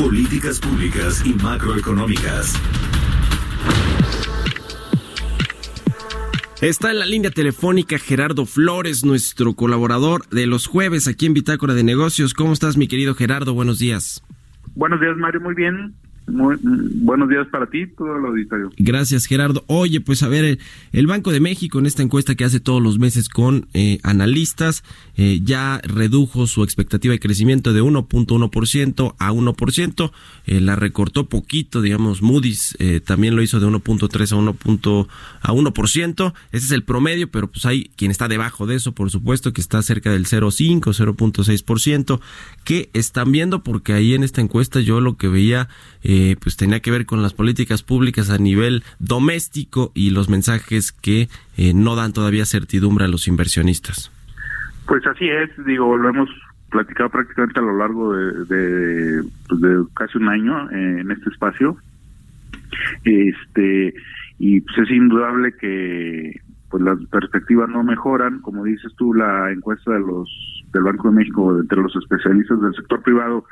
Políticas públicas y macroeconómicas. Está en la línea telefónica Gerardo Flores, nuestro colaborador de los jueves aquí en Bitácora de Negocios. ¿Cómo estás, mi querido Gerardo? Buenos días. Buenos días, Mario. Muy bien. Muy, buenos días para ti, todo el auditorio. Gracias, Gerardo. Oye, pues a ver, el, Banco de México en esta encuesta que hace todos los meses con eh, analistas eh, ya redujo su expectativa de crecimiento de 1.1% a 1%. Eh, la recortó poquito, digamos, Moody's también lo hizo de 1.3 a 1. a 1%. Ese es el promedio, pero pues hay quien está debajo de eso, por supuesto, que está cerca del 0.5, 0.6%. ¿Qué están viendo? Porque ahí en esta encuesta yo lo que veía eh, pues tenía que ver con las políticas públicas a nivel doméstico y los mensajes que eh, no dan todavía certidumbre a los inversionistas. Pues así es, digo, lo hemos platicado prácticamente a lo largo de, pues casi un año eh, en este espacio. Este y pues es indudable que pues las perspectivas no mejoran, como dices tú, la encuesta de los del Banco de México entre los especialistas del sector privado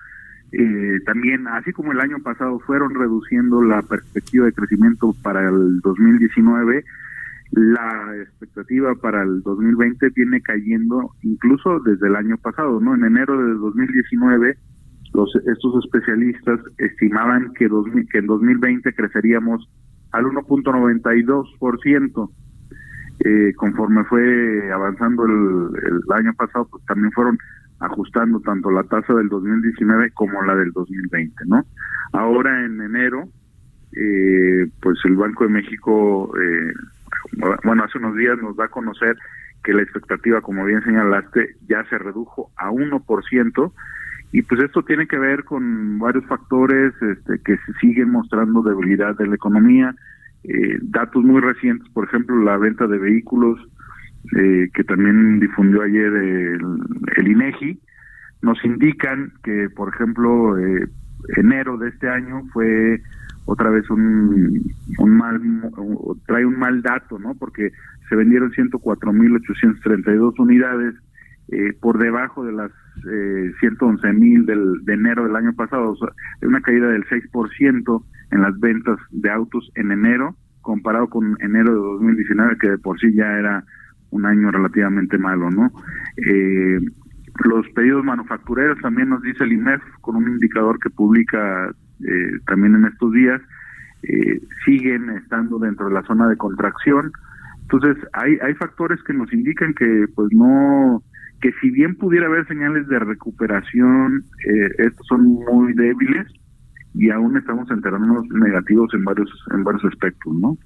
eh, también, así como el año pasado fueron reduciendo la perspectiva de crecimiento para el 2019, la expectativa para el 2020 viene cayendo incluso desde el año pasado, ¿no? En enero de 2019 los estos especialistas estimaban que, que en 2020 creceríamos al 1.92%. Eh, conforme fue avanzando el, el año pasado, pues también fueron ajustando tanto la tasa del 2019 como la del 2020, ¿no? Ahora en enero, eh, pues el Banco de México, eh, bueno, hace unos días nos da a conocer que la expectativa, como bien señalaste, ya se redujo a 1%, y pues esto tiene que ver con varios factores este, que siguen mostrando debilidad de la economía, eh, datos muy recientes, por ejemplo, la venta de vehículos, eh, que también difundió ayer el, INEGI, nos indican que, por ejemplo, eh, enero de este año fue otra vez un, un mal, trae un mal dato, ¿no? Porque se vendieron 104.832 unidades eh, por debajo de las eh, 111.000 del, de enero del año pasado, o sea, una caída del 6% en las ventas de autos en enero, comparado con enero de 2019, que de por sí ya era un año relativamente malo, ¿no? Eh, los pedidos manufactureros también nos dice el IMEF con un indicador que publica eh, también en estos días, eh, siguen estando dentro de la zona de contracción. Entonces, hay, hay factores que nos indican que, pues, no, que si bien pudiera haber señales de recuperación, estos son muy débiles y aún estamos enterándonos negativos en varios en varios aspectos, ¿no?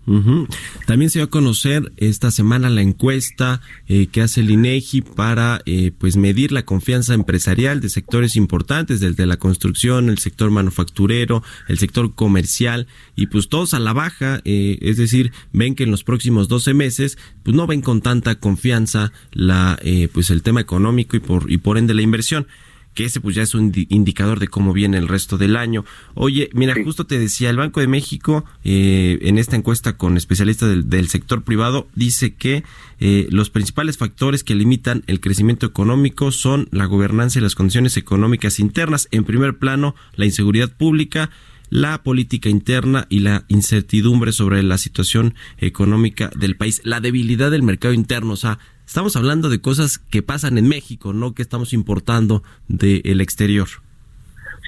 También se va a conocer esta semana la encuesta eh, que hace el INEGI para eh, pues medir la confianza empresarial de sectores importantes, desde la construcción, el sector manufacturero, el sector comercial y pues todos a la baja, eh, es decir, ven que en los próximos 12 meses pues no ven con tanta confianza la pues el tema económico y por y por ende la inversión que ese pues ya es un indicador de cómo viene el resto del año. Oye, mira, justo te decía, el Banco de México, eh, en esta encuesta con especialistas del, sector privado, dice que eh, los principales factores que limitan el crecimiento económico son la gobernanza y las condiciones económicas internas. En primer plano, la inseguridad pública, la política interna y la incertidumbre sobre la situación económica del país, la debilidad del mercado interno, o sea, estamos hablando de cosas que pasan en México, no que estamos importando del exterior.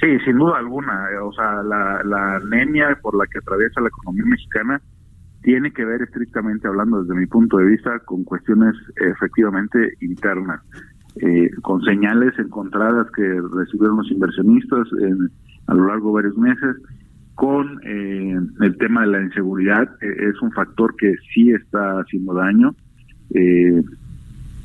Sí, sin duda alguna. O sea, la, la anemia por la que atraviesa la economía mexicana tiene que ver estrictamente hablando desde mi punto de vista con cuestiones efectivamente internas, eh, con señales encontradas que recibieron los inversionistas a lo largo de varios meses, con eh, el tema de la inseguridad, eh, es un factor que sí está haciendo daño.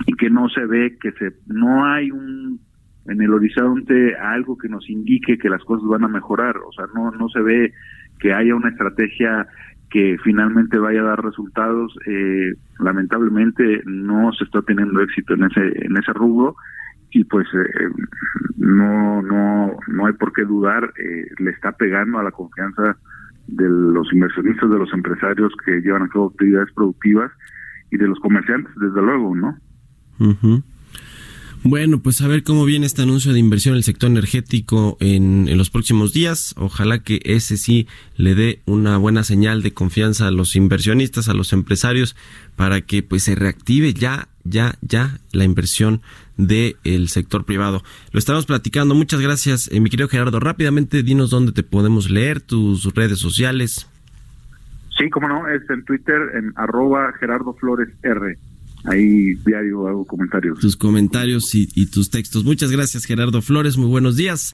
Y que no se ve que se no hay un en el horizonte algo que nos indique que las cosas van a mejorar. O sea, no, no se ve que haya una estrategia que finalmente vaya a dar resultados. Eh, lamentablemente no se está teniendo éxito en ese en ese rubro y pues eh, no no no hay por qué dudar. Eh, le está pegando a la confianza de los inversionistas, de los empresarios que llevan a cabo actividades productivas y de los comerciantes, desde luego, ¿no? Bueno, pues a ver cómo viene este anuncio de inversión en el sector energético en, los próximos días. Ojalá que ese sí le dé una buena señal de confianza a los inversionistas, a los empresarios, para que pues se reactive ya, ya, ya la inversión del sector privado. Lo estamos platicando. Muchas gracias, eh, mi querido Gerardo. Rápidamente, dinos dónde te podemos leer, tus redes sociales. Sí, cómo no, es en Twitter, en arroba Gerardo Flores R. Ahí diario hago comentarios. Tus comentarios y, tus textos. Muchas gracias, Gerardo Flores. Muy buenos días.